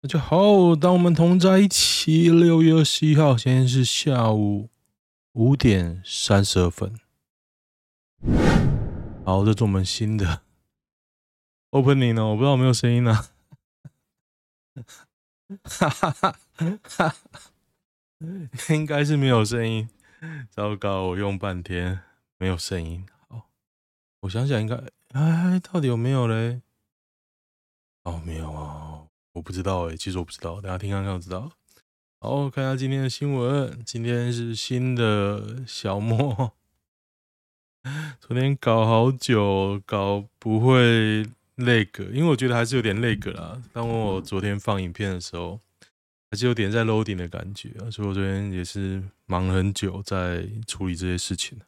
大家好，当我们同在一起。六月二十一号，现在是下午五点三十二分。好，这是我们新的 opening 呢，我不知道有没有声音呢、哈哈哈哈应该是没有声音。糟糕，我用半天没有声音。好，我想想，应该哎，到底有没有嘞？哦，没有啊。我不知道诶，其实我不知道，等下听看看就知道。好，看一下今天的新闻。今天是新的小莫，昨天搞好久，搞不会那个，因为我觉得还是有点那个啦。当我昨天放影片的时候，还是有点在 loading 的感觉啊，所以我昨天也是忙了很久在处理这些事情。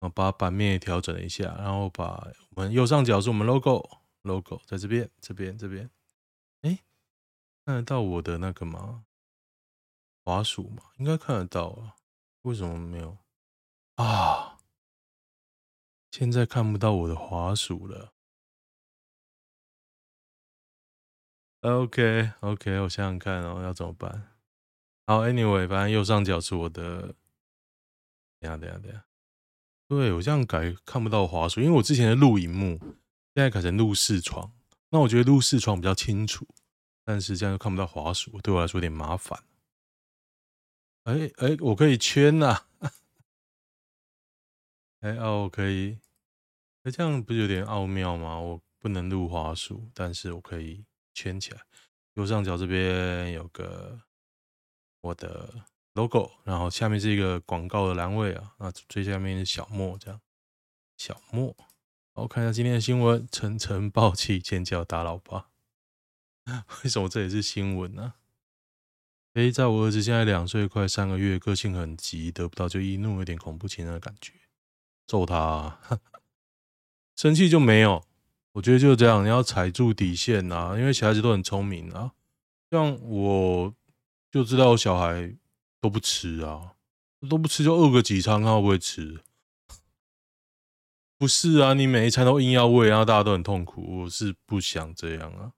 然后把版面也调整了一下，然后把我们右上角是我们 logo，logo 在这边，这边，这边。看得到我的那个吗？滑鼠吗？应该看得到啊。为什么没有啊？现在看不到我的滑鼠了。OK OK，我想想看哦，要怎么办？好，Anyway，反正右上角是我的。等下等下等下，对，我这样改看不到滑鼠，因为我之前的录影幕现在改成录视窗。那我觉得录视窗比较清楚，但是这样又看不到滑鼠，对我来说有点麻烦。哎哎，我可以圈呐！哎哦，我可以，哎，这样不是有点奥妙吗？我不能录滑鼠，但是我可以圈起来。右上角这边有个我的 logo，然后下面是一个广告的栏位啊，那最下面是小莫这样，小莫。我看一下今天的新闻：晨晨爆气尖叫打老爸。为什么这也是新闻呢？诶，在我儿子现在两岁快三个月，个性很急，得不到就易怒，有点恐怖情人的感觉。揍他啊，生气就没有。我觉得就是这样，你要踩住底线啊，因为小孩子都很聪明啊。像我就知道我小孩都不吃啊，都不吃就饿个几餐，看会不会吃？不是啊，你每一餐都硬要喂，然后大家都很痛苦。我是不想这样啊。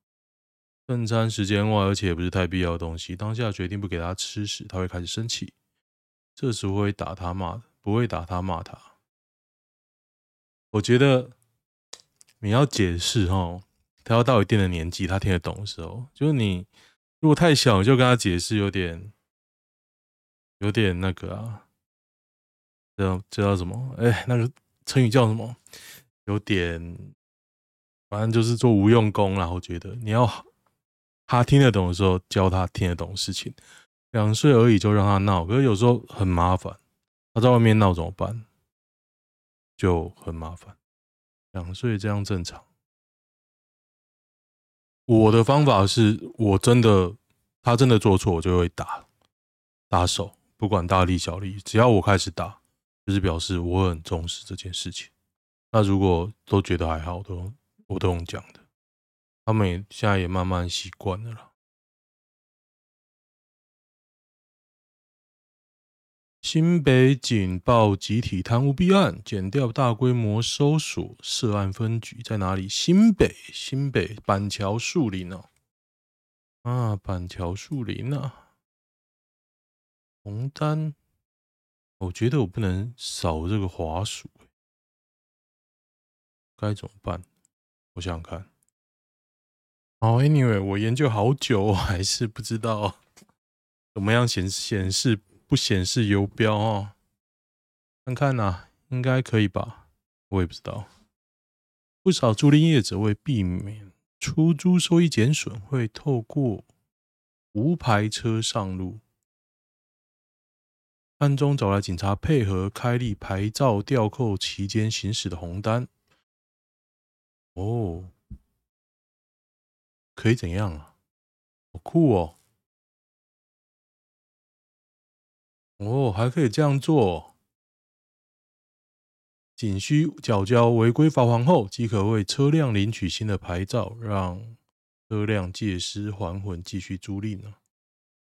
正餐时间外，而且也不是太必要的东西。当下决定不给他吃时，他会开始生气。这时我会打他骂，不会打他骂他。我觉得你要解释齁，他要到一定的年纪，他听得懂的时候，就是你如果太小，就跟他解释，有点有点那个啊，这这叫什么？哎，那个。成语叫什么？有点，反正就是做无用功啦。我觉得你要他听得懂的时候教他听得懂的事情。两岁而已就让他闹，可是有时候很麻烦。他在外面闹怎么办？就很麻烦。两岁这样正常。我的方法是我真的，他真的做错，我就会打打手，不管大力小力，只要我开始打。就是表示我很重视这件事情。那如果都觉得还好，都我都用讲的，他们也现在也慢慢习惯了啦。新北警报集体贪污弊案，减掉大规模搜索涉案分局在哪里？新北，新北板桥树林哦。啊，板桥树林啊，红单。我觉得我不能扫这个滑鼠，该怎么办？我想想看。哦，Anyway，我研究好久，我还是不知道怎么样显显示不显示游标哦。看看呐，应该可以吧？我也不知道。不少租赁业者为避免出租收益减损，会透过无牌车上路。暗中找来警察配合开立牌照吊扣期间行驶的红单。哦，可以怎样啊？好酷哦！哦，还可以这样做。仅需缴交违规罚款后，即可为车辆领取新的牌照，让车辆借尸还魂，继续租赁呢。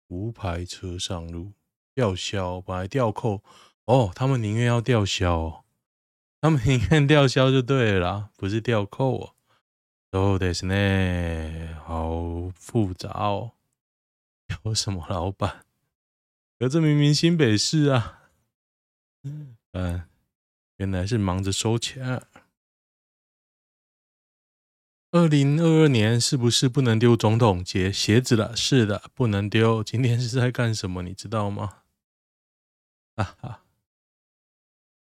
无牌车上路。吊销，本来吊扣哦，他们宁愿要吊销，他们宁愿吊销就对了，不是吊扣哦。そうですね，好复杂哦。有什么老板？可这明明新北市啊。嗯，原来是忙着收钱。二零二二年是不是不能丢总统节鞋子了？是的，不能丢。今天是在干什么？你知道吗？哈哈，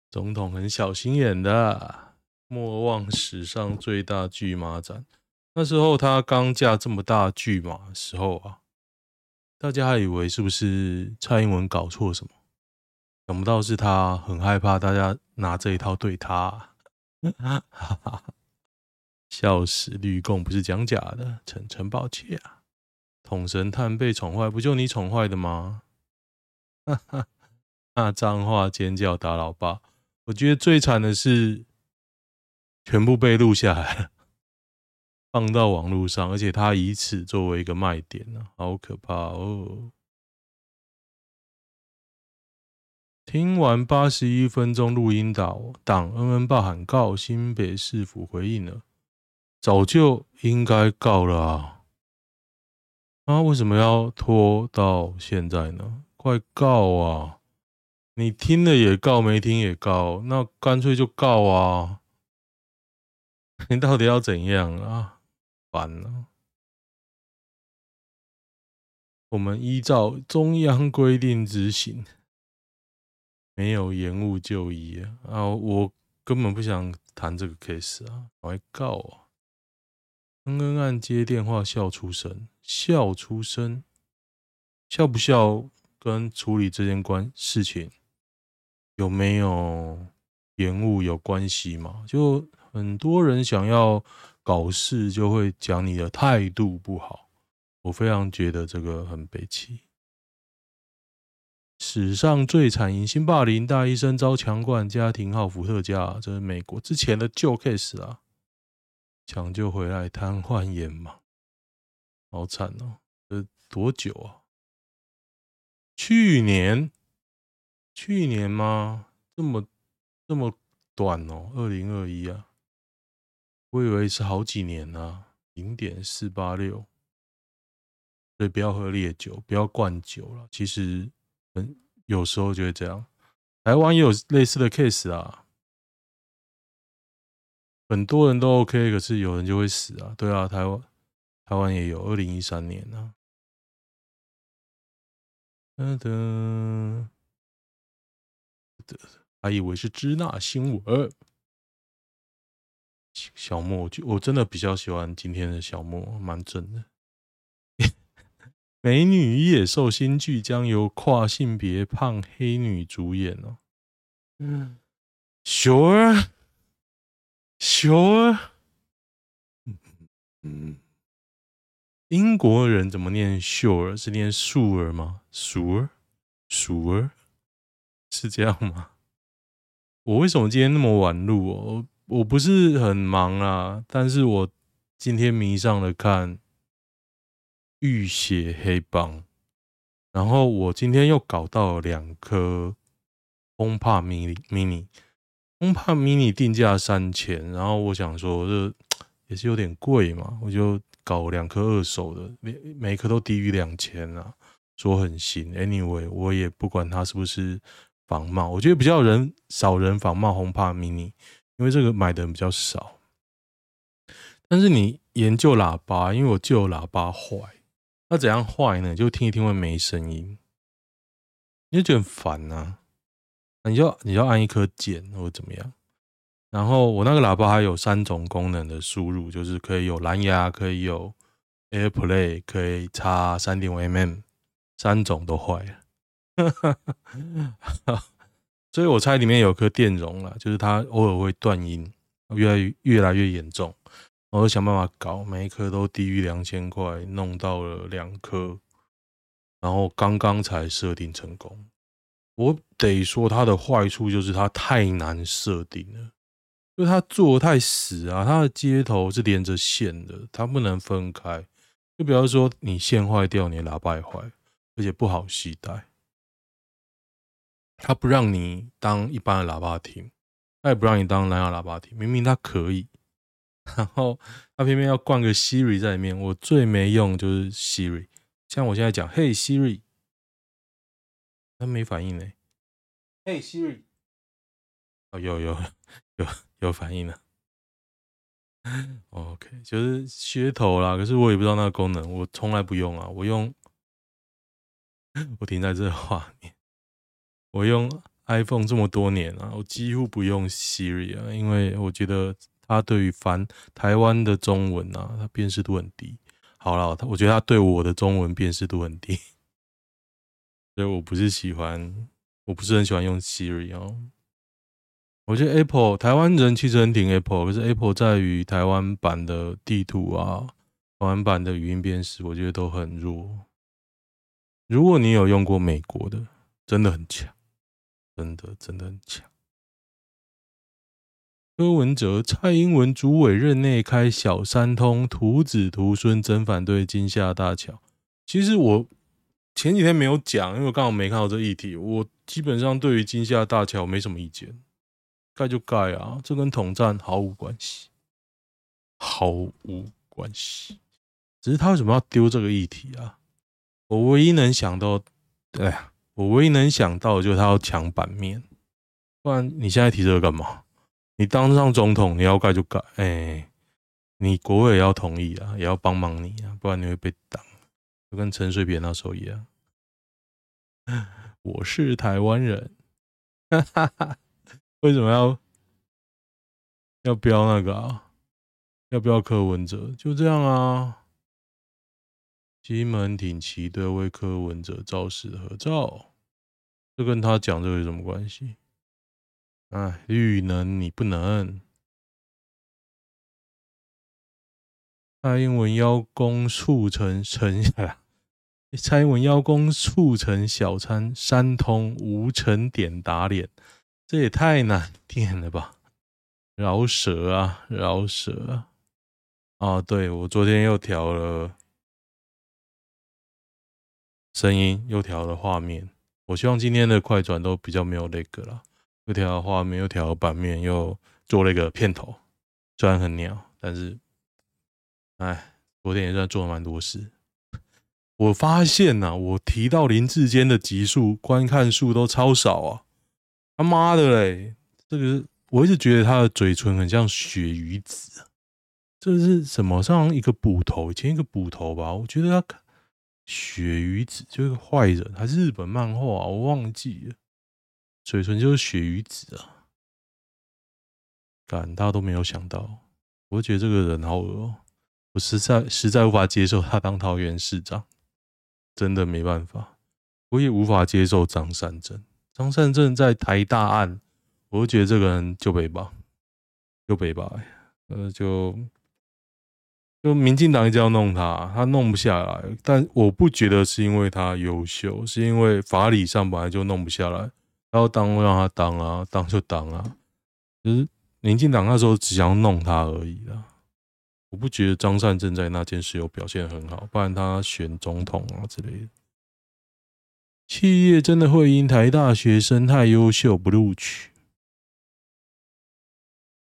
总统很小心眼的。 莫忘史上最大巨马展，那时候他刚驾这么大巨马的时候啊，大家还以为是不是蔡英文搞错什么？想不到是他很害怕大家拿这一套对他，哈哈。笑死！绿共不是讲假的，诚诚抱歉啊。统神探被宠坏，不就你宠坏的吗？哈哈，那脏话尖叫打老爸，我觉得最惨的是全部被录下来，放到网络上，而且他以此作为一个卖点呢，好可怕哦！听完八十一分钟录音档，党恩恩爸喊告新北市府回应了。早就应该告了啊！啊，为什么要拖到现在呢？快告啊！你听了也告，没听也告，那干脆就告啊！你到底要怎样啊？烦了！我们依照中央规定执行，没有延误就医啊！我根本不想谈这个 case 啊！我来告啊！恩恩案接电话笑出声，笑出声，笑不笑跟处理这件关事情有没有延误有关系吗？就很多人想要搞事，就会讲你的态度不好。我非常觉得这个很悲戚。史上最惨迎新霸凌，大医生遭强灌，家庭号伏特加，这是美国之前的旧 case 啊。抢救回来瘫痪眼盲，好惨哦！这多久啊？去年？去年吗？这么这么短哦？二零二一啊？我以为是好几年呢、零点四八六，所以不要喝烈酒，不要灌酒了。其实，嗯，有时候就会这样。台湾也有类似的 case 啊。很多人都 OK，可是有人就会死啊！对啊，台湾台湾也有，二零一三年呢、啊。噔噔，还以为是支那新闻。小莫，就我真的比较喜欢今天的小莫，蛮正的。美女与野兽新剧将由跨性别胖黑女主演哦。嗯，Sure。Sure，嗯，英国人怎么念 sure？是念 sure 吗？Sure，Sure，是这样吗？我为什么今天那么晚录哦？我不是很忙啊，但是我今天迷上了看《浴血黑帮》，然后我今天又搞到了两颗 HomePod mini mini。HomePod mini 定价三千，然后我想说这也是有点贵嘛，我就搞两颗二手的，每每颗都低于两千啊，说很新。Anyway，我也不管它是不是仿冒，我觉得比较人少人仿冒 HomePod mini，因为这个买的比较少。但是你研究喇叭，因为我旧喇叭坏，那怎样坏呢？就听一听会没声音，你就觉得很烦啊。你就你要按一颗键或者怎么样，然后我那个喇叭还有三种功能的输入，就是可以有蓝牙，可以有 AirPlay，可以插三点五 mm，三种都坏了，所以我猜里面有颗电容了，就是它偶尔会断音，越来越越来越严重，我就想办法搞，每一颗都低于两千块，弄到了两颗，然后刚刚才设定成功。我得说，它的坏处就是它太难设定了，就它做得太死啊！它的接头是连着线的，它不能分开。就比方说，你线坏掉，你喇叭也坏，而且不好携带。它不让你当一般的喇叭听，它也不让你当蓝牙喇叭听。明明它可以，然后他偏偏要灌个 Siri 在里面，我最没用就是 Siri。像我现在讲嘿 Siri，他没反应呢。嘿 Siri，哦有有有有反应了。OK，就是噱头啦，可是我也不知道那个功能，我从来不用啊。我用，我停在这画面，我用 iPhone 这么多年啊，我几乎不用 Siri 啊，因为我觉得它对于繁台湾的中文啊，它辨识度很低。好了，我觉得它对我的中文辨识度很低，所以我不是喜欢，我不是很喜欢用 Siri 哦。我觉得 Apple 台湾人其实很挺 Apple，可是 Apple 在于台湾版的地图啊，台湾版的语音辨识，我觉得都很弱。如果你有用过美国的，真的很强，真的真的很强。柯文哲、蔡英文主委任内开小三通，徒子徒孙真反对金厦大桥。其实我前几天没有讲，因为我刚好没看到这议题。我基本上对于金厦大桥没什么意见。盖就盖啊，这跟统战毫无关系，毫无关系。只是他为什么要丢这个议题啊？我唯一能想到，对啊，我唯一能想到的就是他要抢版面。不然你现在提这个干嘛？你当上总统，你要盖就盖，哎、你国会也要同意啊，也要帮忙你啊，不然你会被挡，就跟陈水扁那时候一样。我是台湾人，哈哈。为什么要要标那个啊？要标柯文哲？就这样啊。西门町奇队为柯文哲造势合照，这跟他讲这个有什么关系？哎，绿能你不能。蔡英文邀功促成成呀？蔡英文邀功促成小三三通无成点打脸。这也太难听了吧！饶舌啊，饶舌啊！啊，对，我昨天又调了声音，又调了画面。我希望今天的快转都比较没有那个了。又调了画面，又调了版面，又做了一个片头。虽然很鸟，但是，哎，昨天也算做了蛮多事。我发现呐、我提到林志坚的集数观看数都超少啊。他妈的嘞！这个我一直觉得他的嘴唇很像鳕鱼子，这是什么？像一个捕头，以前一个捕头吧？我觉得他鳕鱼子就是个坏人，还是日本漫画？我忘记了，嘴唇就是鳕鱼子啊！干，大家都没有想到，我觉得这个人好恶，我实在实在无法接受他当桃园市长，真的没办法，我也无法接受张善政。张善政在台大案，我就觉得这个人就北吧，就北吧，呃，就就民进党一直要弄他，他弄不下来。但我不觉得是因为他优秀，是因为法理上本来就弄不下来。然后当让他当啊，当就当啊。就是民进党那时候只想弄他而已啦。我不觉得张善政在那件事有表现很好，不然他选总统啊之类的。企业真的会因台大学生太优秀不录取？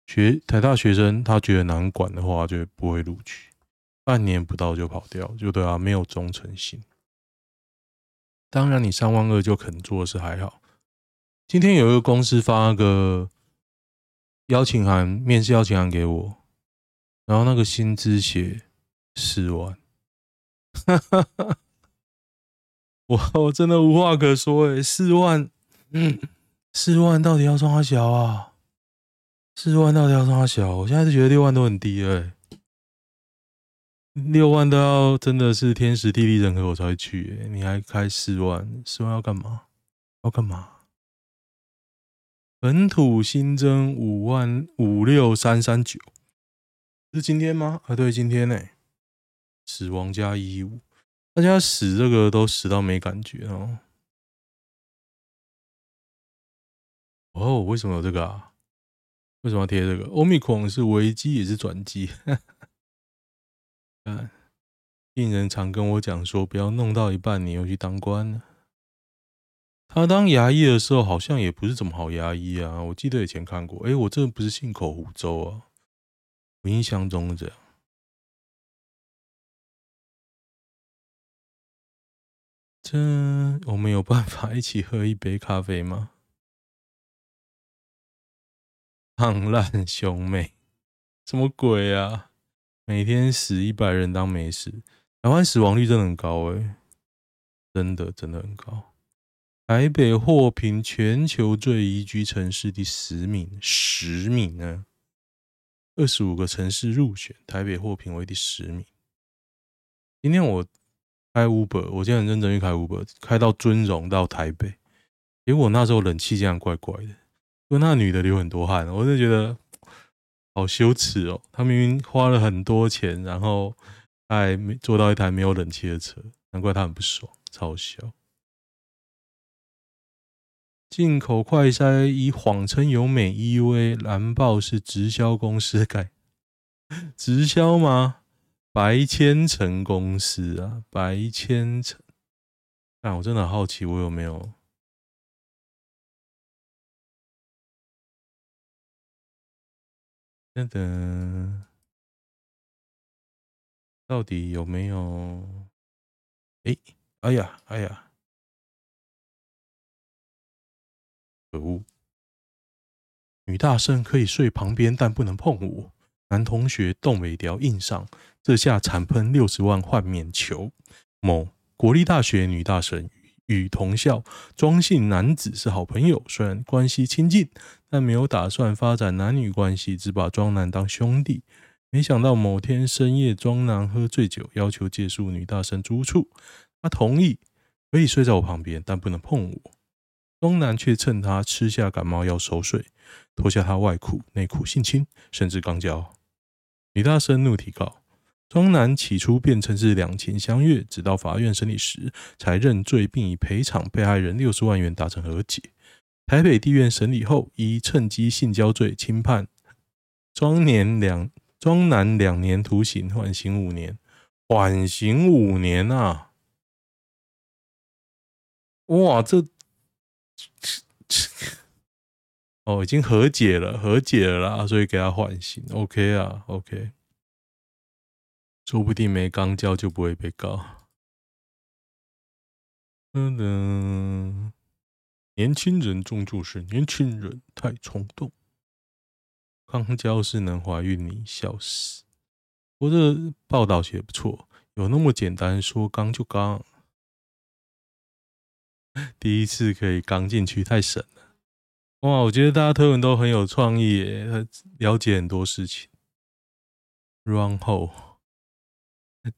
学台大学生他觉得难管的话，就不会录取。半年不到就跑掉，就对啊，没有忠诚心。当然，你三万二就肯做是还好。今天有一个公司发个邀请函，面试邀请函给我，然后那个薪资写四万。哈哈哈。我我真的无话可说诶，四万，嗯，四万到底要装他小啊？四万到底要装他小？我现在是觉得六万都很低诶，六万都要真的是天时地利人和我才会去，你还开四万？四万要干嘛？要干嘛？本土新增五万五六三三九，是今天吗？啊，对，今天呢，死亡加一五。大家死这个都死到没感觉哦。哦，为什么有这个啊？为什么要贴这个？欧米孔是危机也是转机。病人常跟我讲说，不要弄到一半你又去当官了。他当牙医的时候好像也不是怎么好牙医啊。我记得以前看过，哎，我这不是信口胡诌啊。我印象中这样。这我们有办法一起喝一杯咖啡吗？胖烂兄妹，什么鬼啊？每天死一百人当没事，台湾死亡率真的很高哎，真的真的很高。台北获评全球最宜居城市第十名，十名呢？二十五个城市入选，台北获评为第十名。今天我开 Uber，我今天很认真去开 Uber，开到尊荣到台北，结果那时候冷气竟然怪怪的，因为那女的流很多汗，我就觉得好羞耻哦。他明明花了很多钱，然后还没坐到一台没有冷气的车，难怪他很不爽，超笑。进口快筛以谎称有美 EUA，蓝豹是直销公司改，直销吗？白千城公司啊，白千城。但我真的好奇，我有没有？等等，到底有没有？哎，哎呀，哎呀！可恶！女大生可以睡旁边，但不能碰我。男同学动尾条硬上，这下惨喷六十万换免球。某国立大学女大生与同校庄姓男子是好朋友，虽然关系亲近，但没有打算发展男女关系，只把庄男当兄弟。没想到某天深夜，庄男喝醉酒，要求借宿女大生住处，他同意可以睡在我旁边，但不能碰我。庄男却趁他吃下感冒药熟睡，脱下他外裤内裤性侵，甚至肛交。女大生怒提告，庄男起初辩称是两情相悦，直到法院审理时才认罪，并以赔偿被害人六十万元达成和解。台北地院审理后，以趁机性交罪轻判庄年两庄男两年徒刑，缓刑五年，缓刑五年啊！哇，这。哦，已经和解了，和解了啦，所以给他缓刑，OK 啊，OK，说不定没肛交就不会被告。噔噔，年轻人终究是年轻人，太冲动。肛交是能怀孕，你笑死！我这报道写不错，有那么简单，说刚就刚。第一次可以刚进去，太神了！哇，我觉得大家推文都很有创意耶，了解很多事情。然后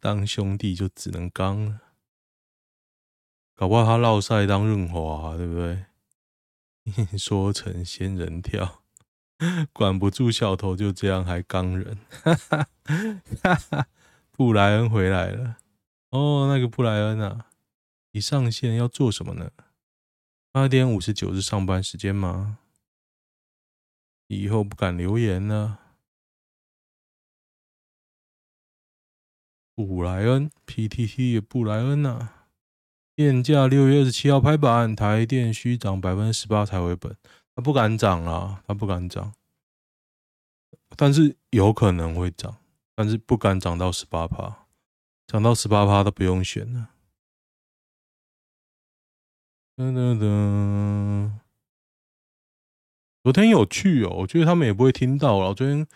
当兄弟就只能刚了，搞不好他落赛当润滑，对不对？说成仙人跳，管不住小头，就这样还刚人。哈哈，布莱恩回来了，哦，那个布莱恩啊。你上线要做什么呢？八点五十九是上班时间吗？以后不敢留言了。布莱恩，PTT 的布莱恩啊，电价六月二十七号拍板，台电需涨百分之十八才回本。他不敢涨啊，他不敢涨，但是有可能会涨，但是不敢涨到十八趴，涨到十八趴都不用选了。噔噔噔！昨天有趣哦，我觉得他们也不会听到了。昨天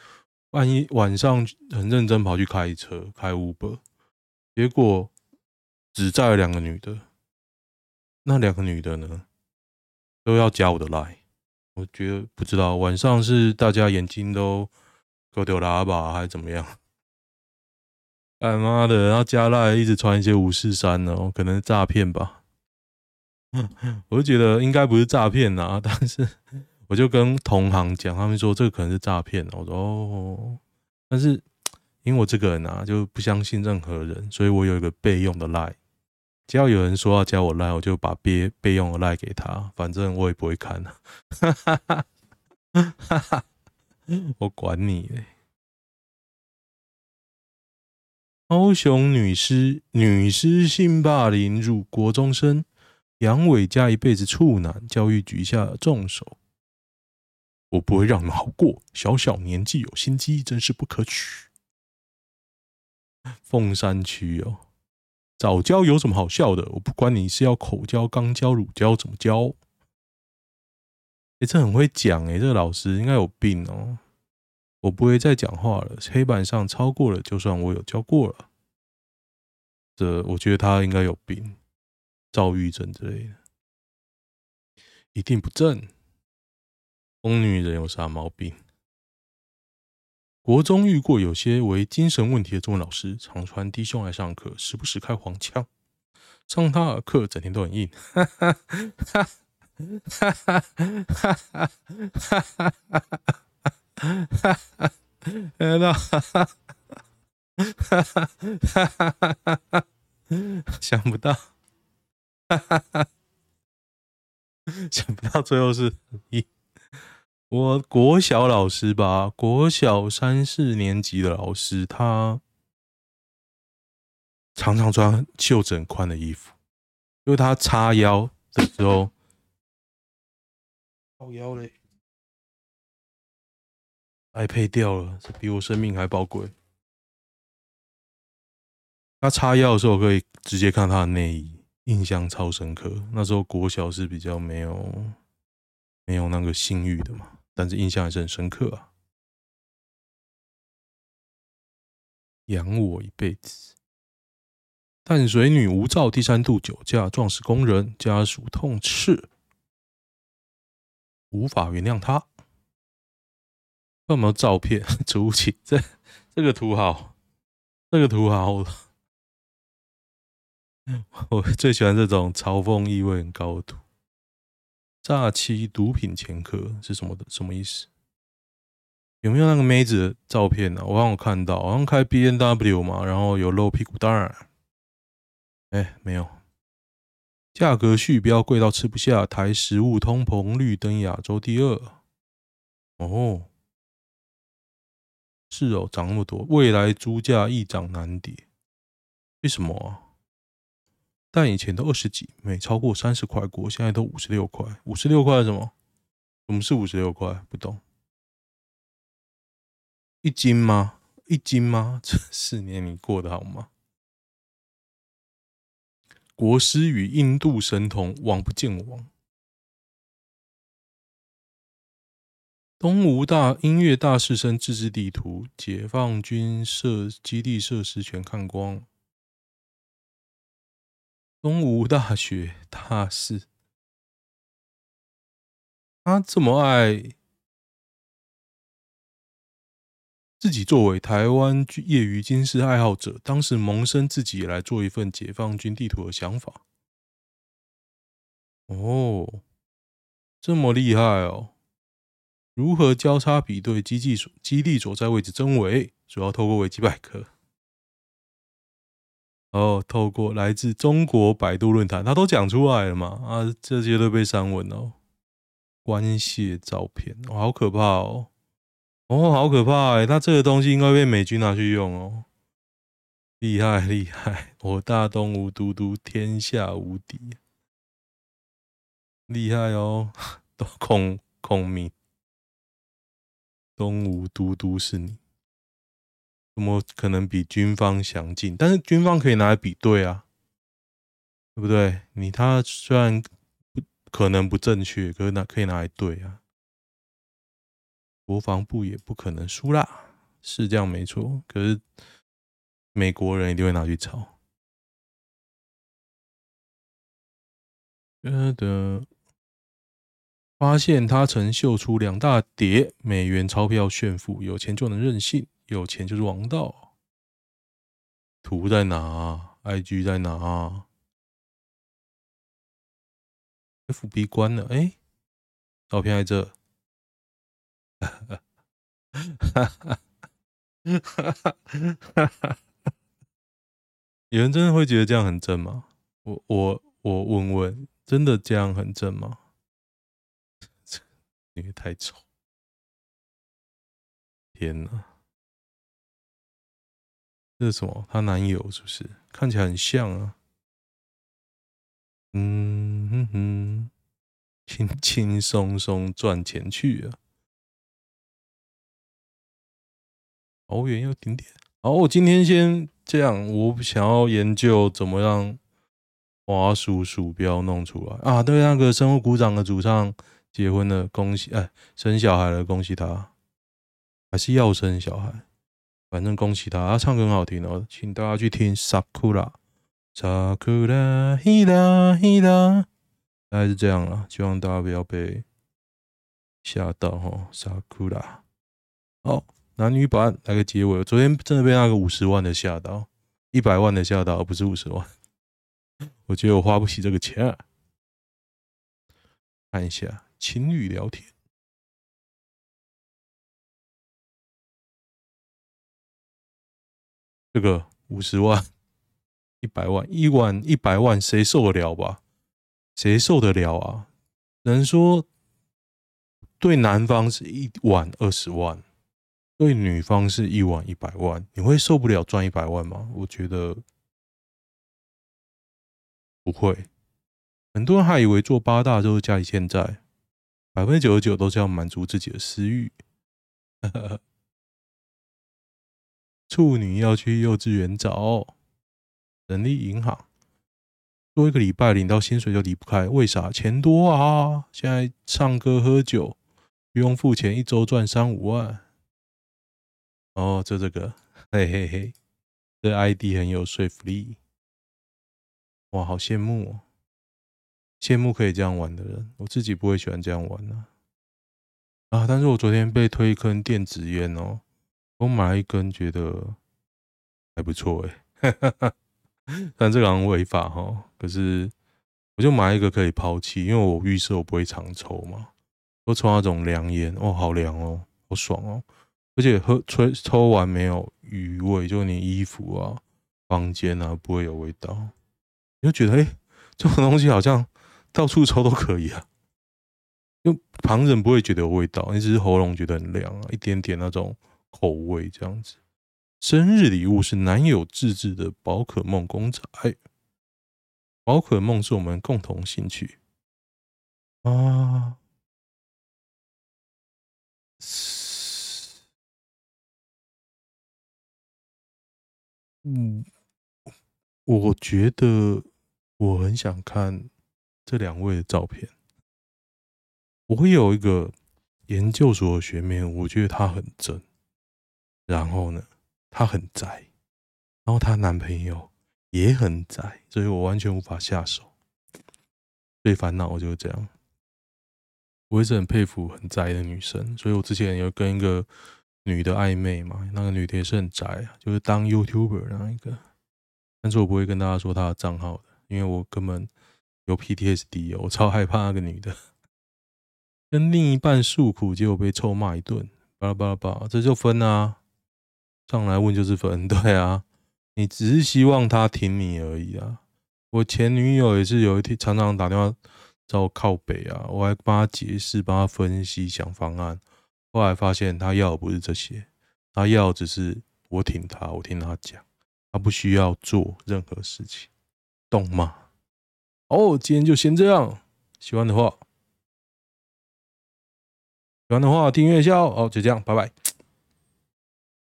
万一晚上很认真跑去开车开 Uber，结果只载了两个女的。那两个女的呢，都要加我的 line。我觉得不知道晚上是大家眼睛都狗丢喇叭还是怎么样？哎妈的，然后加 line 一直传一些五四三哦，可能是诈骗吧。我就觉得应该不是诈骗呐，但是我就跟同行讲，他们说这个可能是诈骗。我说哦，但是因为我这个人啊，就不相信任何人，所以我有一个备用的 line，只要有人说要加我 lie 我就把备备用的 lie 给他，反正我也不会看。哈哈哈哈哈！我管你嘞！高雄女师女师性霸凌辱国中生。杨伟家一辈子处男，教育局下重手。我不会让你们好过。小小年纪有心机，真是不可取。凤山区哦，早教有什么好笑的？我不管你是要口教、肛教、乳教，怎么教？哎，这很会讲哎，这个老师应该有病哦。我不会再讲话了，黑板上抄过了，就算我有教过了。这我觉得他应该有病，躁郁症之类的，一定不正。疯女人有啥毛病？国中遇过有些为精神问题的中文老师，常穿低胸来上课，时不时开黄腔。上他的课整天都很硬，哈哈哈哈哈哈哈哈哈哈哈！天哪，哈哈哈哈哈哈！想不到，哈哈哈，想不到最后是国小老师吧，国小三四年级的老师，他常常穿袖子很宽的衣服，因为他叉腰的时候，靠腰嘞，iPad 掉了，这比我生命还宝贵。他叉腰的时候，可以直接看他的内衣，印象超深刻。那时候国小是比较没有没有那个性欲的嘛。但是印象还是很深刻啊！养我一辈子。淡水女无照第三度酒驾撞死工人，家属痛斥，无法原谅他。有没有照片？出奇，这这个图好，这个图好。我最喜欢这种嘲讽意味很高的图。诈欺毒品前科是什么的？什么意思？有没有那个妹子的照片呢、啊？我刚有看到，好像开 B N W 嘛，然后有露屁股蛋儿。哎，没有。价格续标贵到吃不下，台食物通膨率登亚洲第二。哦，是哦，涨那么多，未来猪价易涨难跌，为什么？但以前都二十几，没超过三十块过，现在都五十六块。五十六块什么？什么是五十六块？不懂。一斤吗？一斤吗？这四年你过得好吗？国师与印度神童王不见王。东吴大音乐大师生自制地图，解放军设基地设施全看光。东吴大学大四，他这么爱自己，作为台湾业余军事爱好者，当时萌生自己也来做一份解放军地图的想法。哦，这么厉害哦！如何交叉比对基地所基地所在位置真伪？主要透过维基百科。哦，透过来自中国百度论坛，他都讲出来了嘛？啊，这些都被删文哦。关泄照片，哦，好可怕哦！哦，好可怕哎！他这个东西应该被美军拿去用哦。厉害厉害！我大东吴都督天下无敌，厉害哦！都孔孔明，东吴都督是你。怎么可能比军方详尽？但是军方可以拿来比对啊，对不对？你他虽然不可能不正确，可是拿可以拿来对啊。国防部也不可能输啦，是这样没错。可是美国人一定会拿去炒。呃的，发现他曾秀出两大叠美元钞票炫富，有钱就能任性。有钱就是王道。图在哪？IG 在哪？FB 关了。哎、欸，照片在这。哈哈哈哈哈哈有人真的会觉得这样很正吗？我我我问问，真的这样很正吗？因为太丑。天哪！这是什么？她男友是不是？看起来很像啊。嗯哼哼，轻 轻松松赚钱去啊。欧元又顶点。好，我今天先这样。我想要研究怎么让滑鼠鼠标弄出来啊。对，那个生物鼓掌的主唱结婚了，恭喜！哎，生小孩了，恭喜他。还是要生小孩。反正恭喜他。他唱歌很好听哦，请大家去听《Sakura》。Sakura hira hira，大概是这样了，希望大家不要被吓到哈。Sakura，好，男女版来个结尾。昨天真的被那个五十万的吓到，一百万的吓到，而不是五十万。我觉得我花不起这个钱。看一下情侣聊天，这个五十万。一百万，一万一百万，谁受得了吧？谁受得了啊？能说对男方是一晚二十万，对女方是一晚一百万，你会受不了赚一百万吗？我觉得不会。很多人还以为做八大就是家里欠债，百分之九十九都是要满足自己的私欲。处女要去幼稚园找。人力银行多一个礼拜领到薪水就离不开，为啥？钱多啊！现在唱歌喝酒不用付钱，一周赚三五万。哦，就这个，嘿嘿嘿，这 ID 很有说服力。哇，好羡慕哦！羡慕可以这样玩的人，我自己不会喜欢这样玩呢。啊，但是我昨天被推坑电子烟哦，我买一根，觉得还不错哎，哈哈哈。但这个好像违法哈，可是我就买一个可以抛弃，因为我预设我不会常抽嘛。我抽那种凉烟，哦，好凉哦，好爽哦，而且喝吹抽完没有余味，就你衣服啊、房间啊不会有味道，你就觉得哎、欸，这种东西好像到处抽都可以啊，就旁人不会觉得有味道，你只是喉咙觉得很凉啊，一点点那种口味这样子。生日礼物是男友自制的宝可梦公仔，宝可梦是我们共同兴趣啊。嗯，我觉得我很想看这两位的照片。我会有一个研究所的学妹，我觉得她很正。然后呢？她很宅，然后她男朋友也很宅，所以我完全无法下手。最烦恼就是这样。我一直很佩服很宅的女生，所以我之前有跟一个女的暧昧嘛，那个女的也是很宅啊，就是当 YouTuber 那一个。但是我不会跟大家说她的账号的，因为我根本有 PTSD，我超害怕那个女的。跟另一半诉苦，结果被臭骂一顿，巴拉巴拉巴，这就分啊。上来问就是分，对啊，你只是希望他挺你而已啊。我前女友也是有一天常常打电话找我靠北啊，我还帮他解释、帮他分析、想方案。后来发现他要的不是这些，他要的只是我挺他，我听他讲，他不需要做任何事情，懂吗？哦，今天就先这样，喜欢的话，喜欢的话订阅一下哦。哦，就这样，拜拜。